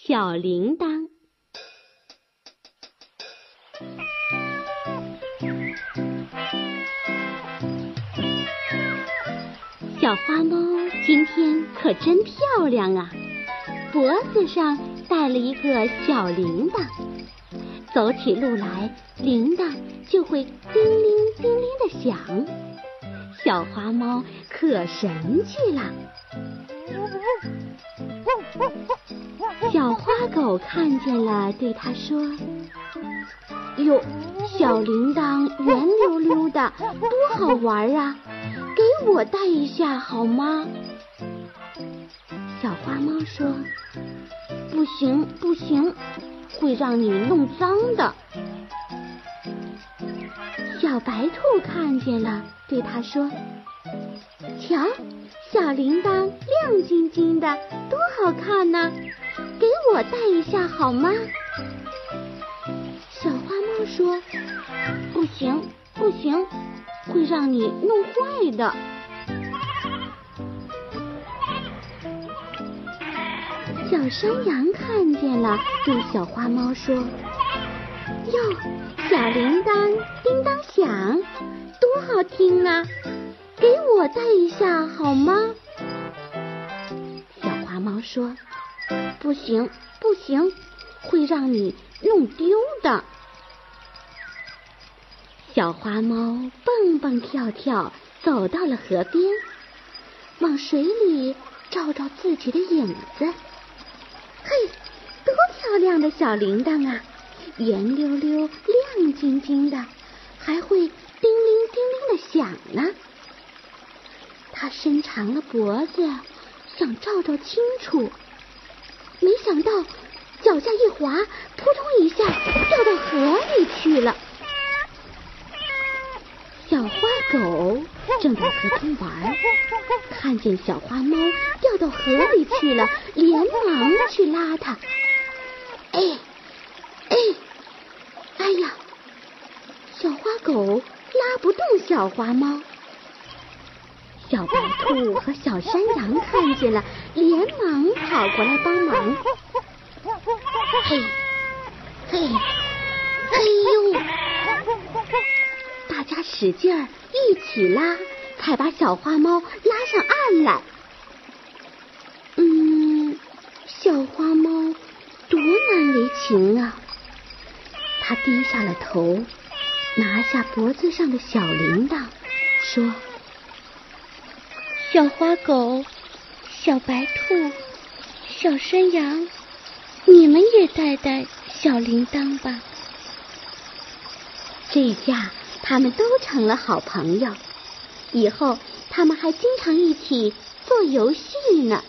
小铃铛。小花猫今天可真漂亮啊！脖子上戴了一个小铃铛，走起路来铃铛就会叮铃叮铃的响。小花猫可神气了。小花狗看见了，对它说：“哟，小铃铛圆溜溜的，多好玩啊！给我戴一下好吗？”小花猫说：“不行，不行，会让你弄脏的。”小白兔看见了，对它说：“瞧，小铃铛亮晶晶的，多好看呢！”给我戴一下好吗？小花猫说：“不行，不行，会让你弄坏的。”小山羊看见了，对小花猫说：“哟，小铃铛叮当响，多好听啊！给我戴一下好吗？”小花猫说。不行，不行，会让你弄丢的。小花猫蹦蹦跳跳走到了河边，往水里照照自己的影子。嘿，多漂亮的小铃铛啊！圆溜溜、亮晶晶的，还会叮铃叮铃的响呢。长了脖子，想照照清楚。没想到脚下一滑，扑通一下掉到河里去了。小花狗正在河边玩，看见小花猫掉到河里去了，连忙去拉它。哎哎哎呀！小花狗拉不动小花猫。小白兔和小山羊看见了，连忙跑过来帮忙。嘿，嘿，哎呦！大家使劲儿一起拉，才把小花猫拉上岸来。嗯，小花猫多难为情啊！它低下了头，拿下脖子上的小铃铛，说。小花狗、小白兔、小山羊，你们也带带小铃铛吧。这下他们都成了好朋友，以后他们还经常一起做游戏呢。